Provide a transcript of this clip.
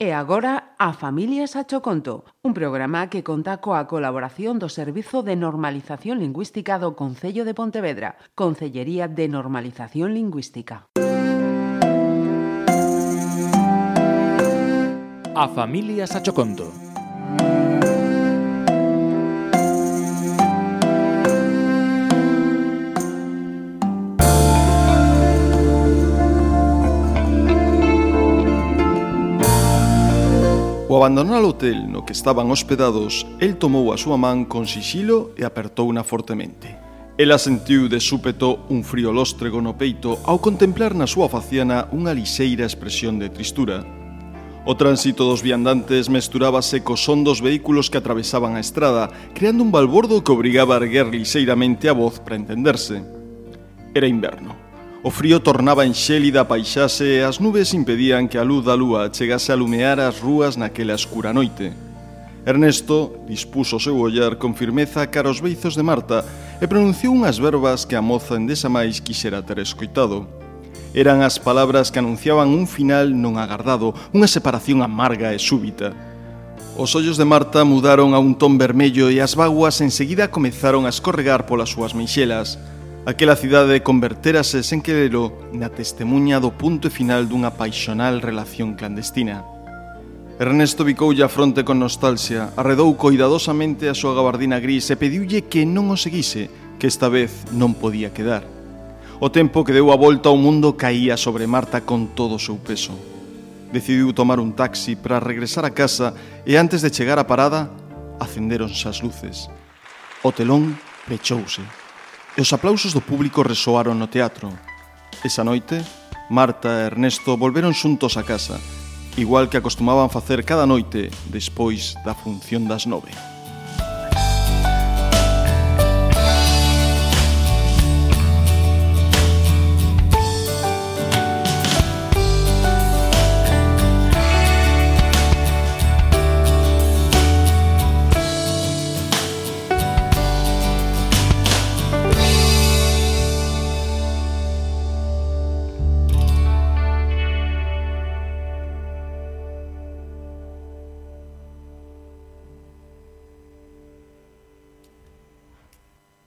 E agora a Familias a Choconto, un programa que conta coa colaboración do Servizo de Normalización Lingüística do Concello de Pontevedra, Concellería de Normalización Lingüística. A Familias a Choconto Ao abandonar o hotel no que estaban hospedados, el tomou a súa man con sixilo e apertouna fortemente. Ela sentiu de súpeto un frío lóstrego no peito ao contemplar na súa faciana unha lixeira expresión de tristura. O tránsito dos viandantes mesturábase co son dos vehículos que atravesaban a estrada, creando un balbordo que obrigaba a erguer lixeiramente a voz para entenderse. Era inverno. O frío tornaba en xélida paisaxe e as nubes impedían que a luz da lúa chegase a lumear as rúas naquela escura noite. Ernesto dispuso o seu ollar con firmeza cara aos beizos de Marta e pronunciou unhas verbas que a moza endesa máis quixera ter escoitado. Eran as palabras que anunciaban un final non agardado, unha separación amarga e súbita. Os ollos de Marta mudaron a un ton vermello e as vaguas enseguida comezaron a escorregar polas súas meixelas. Aquela cidade converterase sen querelo na testemunha do punto final dunha paixonal relación clandestina. Ernesto bicoulle a fronte con nostalgia, arredou coidadosamente a súa gabardina gris e pediulle que non o seguise, que esta vez non podía quedar. O tempo que deu a volta ao mundo caía sobre Marta con todo o seu peso. Decidiu tomar un taxi para regresar a casa e antes de chegar á parada, acenderonse as luces. O telón pechouse. E os aplausos do público resoaron no teatro. Esa noite, Marta e Ernesto volveron xuntos a casa, igual que acostumaban facer cada noite despois da función das nove.